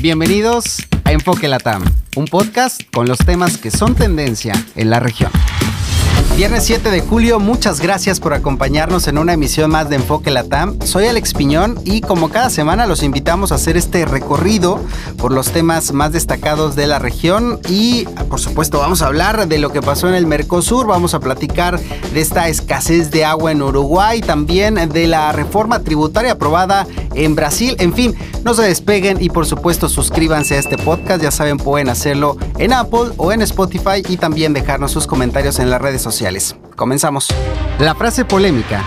Bienvenidos a Enfoque Latam, un podcast con los temas que son tendencia en la región. Viernes 7 de julio, muchas gracias por acompañarnos en una emisión más de Enfoque Latam. Soy Alex Piñón y como cada semana los invitamos a hacer este recorrido por los temas más destacados de la región y por supuesto vamos a hablar de lo que pasó en el Mercosur, vamos a platicar de esta escasez de agua en Uruguay, también de la reforma tributaria aprobada en Brasil, en fin, no se despeguen y por supuesto suscríbanse a este podcast, ya saben pueden hacerlo en Apple o en Spotify y también dejarnos sus comentarios en las redes sociales. Comenzamos. La frase polémica.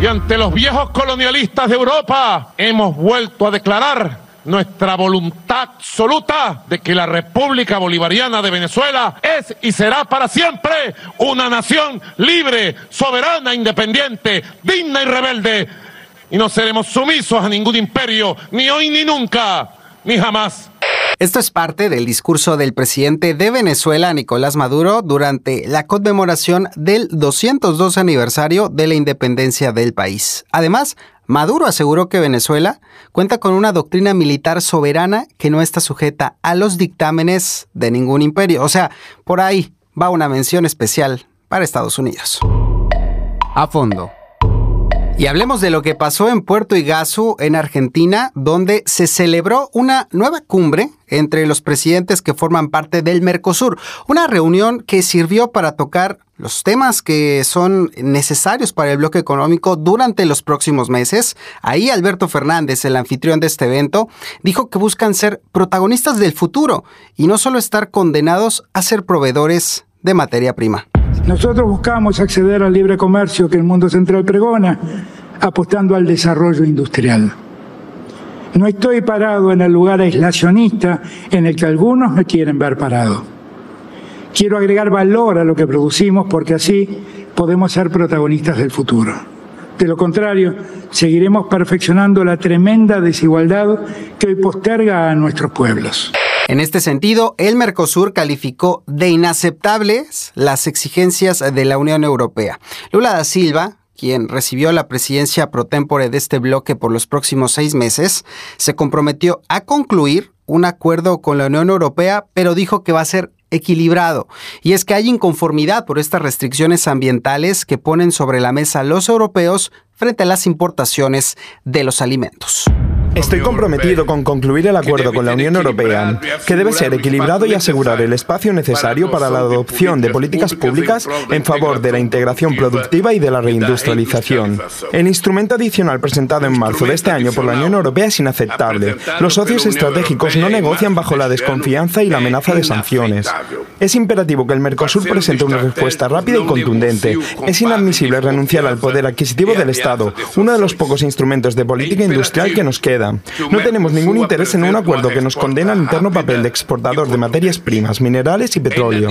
Y ante los viejos colonialistas de Europa hemos vuelto a declarar nuestra voluntad absoluta de que la República Bolivariana de Venezuela es y será para siempre una nación libre, soberana, independiente, digna y rebelde. Y no seremos sumisos a ningún imperio, ni hoy ni nunca, ni jamás. Esto es parte del discurso del presidente de Venezuela, Nicolás Maduro, durante la conmemoración del 202 aniversario de la independencia del país. Además, Maduro aseguró que Venezuela cuenta con una doctrina militar soberana que no está sujeta a los dictámenes de ningún imperio. O sea, por ahí va una mención especial para Estados Unidos. A fondo. Y hablemos de lo que pasó en Puerto Iguazú, en Argentina, donde se celebró una nueva cumbre entre los presidentes que forman parte del Mercosur. Una reunión que sirvió para tocar los temas que son necesarios para el bloque económico durante los próximos meses. Ahí Alberto Fernández, el anfitrión de este evento, dijo que buscan ser protagonistas del futuro y no solo estar condenados a ser proveedores de materia prima. Nosotros buscamos acceder al libre comercio que el mundo central pregona, apostando al desarrollo industrial. No estoy parado en el lugar aislacionista en el que algunos me quieren ver parado. Quiero agregar valor a lo que producimos porque así podemos ser protagonistas del futuro. De lo contrario, seguiremos perfeccionando la tremenda desigualdad que hoy posterga a nuestros pueblos. En este sentido, el Mercosur calificó de inaceptables las exigencias de la Unión Europea. Lula da Silva, quien recibió la presidencia pro tempore de este bloque por los próximos seis meses, se comprometió a concluir un acuerdo con la Unión Europea, pero dijo que va a ser equilibrado. Y es que hay inconformidad por estas restricciones ambientales que ponen sobre la mesa los europeos frente a las importaciones de los alimentos. Estoy comprometido con concluir el acuerdo con la Unión Europea, que debe ser equilibrado y asegurar el espacio necesario para la adopción de políticas públicas en favor de la integración productiva y de la reindustrialización. El instrumento adicional presentado en marzo de este año por la Unión Europea es inaceptable. Los socios estratégicos no negocian bajo la desconfianza y la amenaza de sanciones. Es imperativo que el Mercosur presente una respuesta rápida y contundente. Es inadmisible renunciar al poder adquisitivo del Estado, uno de los pocos instrumentos de política industrial que nos queda no tenemos ningún interés en un acuerdo que nos condena al interno papel de exportador de materias primas, minerales y petróleo.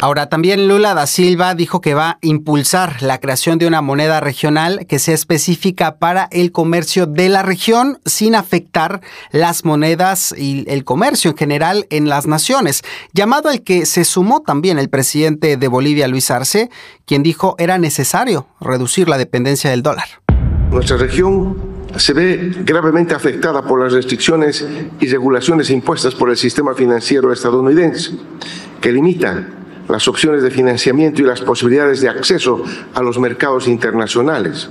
Ahora, también Lula da Silva dijo que va a impulsar la creación de una moneda regional que sea específica para el comercio de la región sin afectar las monedas y el comercio en general en las naciones, llamado al que se sumó también el presidente de Bolivia, Luis Arce, quien dijo era necesario reducir la dependencia del dólar. Nuestra región se ve gravemente afectada por las restricciones y regulaciones impuestas por el sistema financiero estadounidense, que limitan las opciones de financiamiento y las posibilidades de acceso a los mercados internacionales,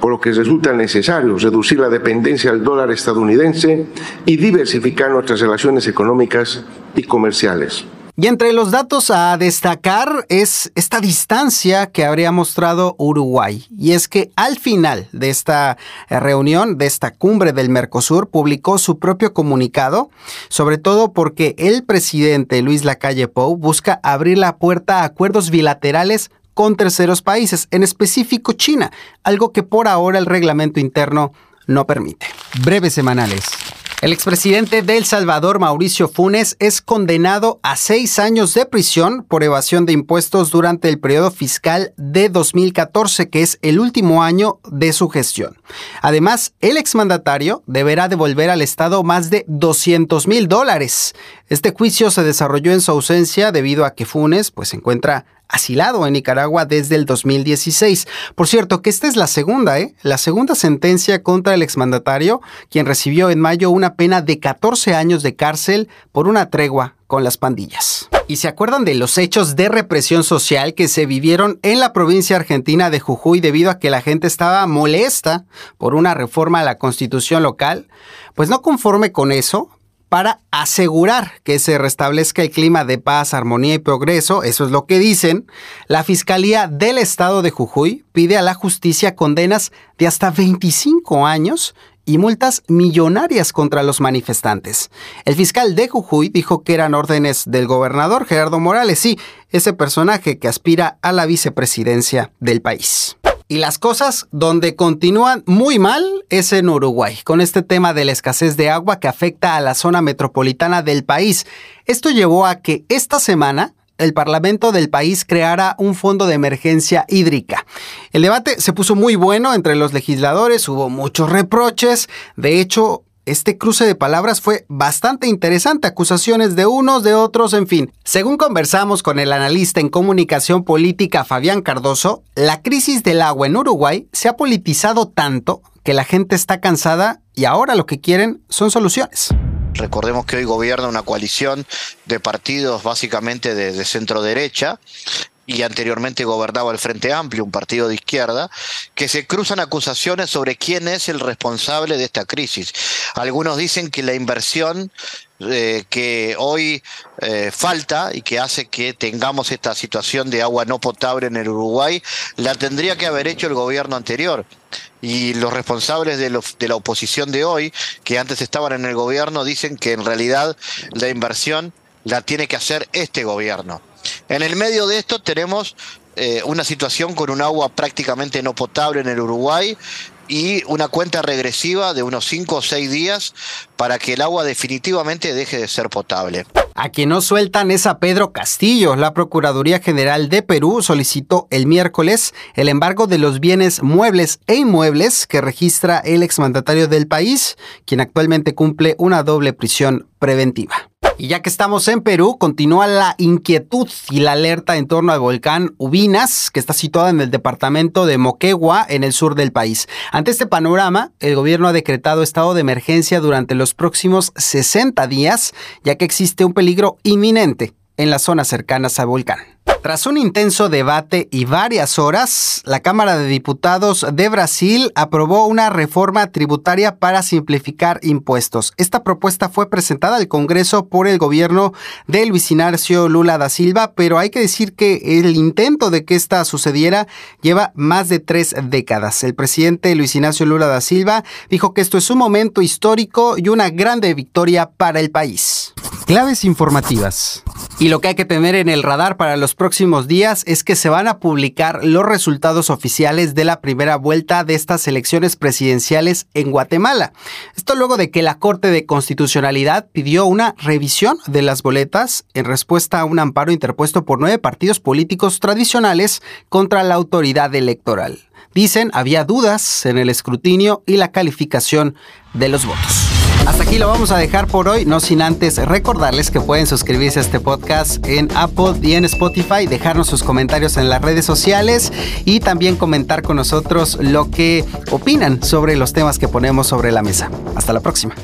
por lo que resulta necesario reducir la dependencia del dólar estadounidense y diversificar nuestras relaciones económicas y comerciales. Y entre los datos a destacar es esta distancia que habría mostrado Uruguay. Y es que al final de esta eh, reunión, de esta cumbre del Mercosur, publicó su propio comunicado, sobre todo porque el presidente Luis Lacalle Pou busca abrir la puerta a acuerdos bilaterales con terceros países, en específico China, algo que por ahora el reglamento interno no permite. Breves semanales. El expresidente de El Salvador, Mauricio Funes, es condenado a seis años de prisión por evasión de impuestos durante el periodo fiscal de 2014, que es el último año de su gestión. Además, el exmandatario deberá devolver al Estado más de 200 mil dólares. Este juicio se desarrolló en su ausencia debido a que Funes pues, se encuentra asilado en Nicaragua desde el 2016. Por cierto, que esta es la segunda, ¿eh? La segunda sentencia contra el exmandatario, quien recibió en mayo una pena de 14 años de cárcel por una tregua con las pandillas. ¿Y se acuerdan de los hechos de represión social que se vivieron en la provincia argentina de Jujuy debido a que la gente estaba molesta por una reforma a la constitución local? Pues no conforme con eso, para asegurar que se restablezca el clima de paz, armonía y progreso, eso es lo que dicen, la Fiscalía del Estado de Jujuy pide a la justicia condenas de hasta 25 años y multas millonarias contra los manifestantes. El fiscal de Jujuy dijo que eran órdenes del gobernador Gerardo Morales, sí, ese personaje que aspira a la vicepresidencia del país. Y las cosas donde continúan muy mal es en Uruguay, con este tema de la escasez de agua que afecta a la zona metropolitana del país. Esto llevó a que esta semana el Parlamento del país creara un fondo de emergencia hídrica. El debate se puso muy bueno entre los legisladores, hubo muchos reproches, de hecho este cruce de palabras fue bastante interesante, acusaciones de unos, de otros, en fin. Según conversamos con el analista en comunicación política Fabián Cardoso, la crisis del agua en Uruguay se ha politizado tanto que la gente está cansada y ahora lo que quieren son soluciones. Recordemos que hoy gobierna una coalición de partidos básicamente de, de centro derecha y anteriormente gobernaba el Frente Amplio, un partido de izquierda, que se cruzan acusaciones sobre quién es el responsable de esta crisis. Algunos dicen que la inversión eh, que hoy eh, falta y que hace que tengamos esta situación de agua no potable en el Uruguay, la tendría que haber hecho el gobierno anterior. Y los responsables de, de la oposición de hoy, que antes estaban en el gobierno, dicen que en realidad la inversión la tiene que hacer este gobierno. En el medio de esto tenemos eh, una situación con un agua prácticamente no potable en el Uruguay y una cuenta regresiva de unos 5 o 6 días para que el agua definitivamente deje de ser potable. A quien no sueltan es a Pedro Castillo. La Procuraduría General de Perú solicitó el miércoles el embargo de los bienes muebles e inmuebles que registra el exmandatario del país, quien actualmente cumple una doble prisión preventiva. Y ya que estamos en Perú, continúa la inquietud y la alerta en torno al volcán Ubinas, que está situado en el departamento de Moquegua, en el sur del país. Ante este panorama, el gobierno ha decretado estado de emergencia durante los próximos 60 días, ya que existe un peligro inminente en las zonas cercanas al volcán. Tras un intenso debate y varias horas, la Cámara de Diputados de Brasil aprobó una reforma tributaria para simplificar impuestos. Esta propuesta fue presentada al Congreso por el gobierno de Luis Ignacio Lula da Silva, pero hay que decir que el intento de que esta sucediera lleva más de tres décadas. El presidente Luis Ignacio Lula da Silva dijo que esto es un momento histórico y una grande victoria para el país. Claves informativas. Y lo que hay que tener en el radar para los próximos días es que se van a publicar los resultados oficiales de la primera vuelta de estas elecciones presidenciales en Guatemala. Esto luego de que la Corte de Constitucionalidad pidió una revisión de las boletas en respuesta a un amparo interpuesto por nueve partidos políticos tradicionales contra la autoridad electoral. Dicen había dudas en el escrutinio y la calificación de los votos. Hasta aquí lo vamos a dejar por hoy, no sin antes recordarles que pueden suscribirse a este podcast en Apple y en Spotify, dejarnos sus comentarios en las redes sociales y también comentar con nosotros lo que opinan sobre los temas que ponemos sobre la mesa. Hasta la próxima.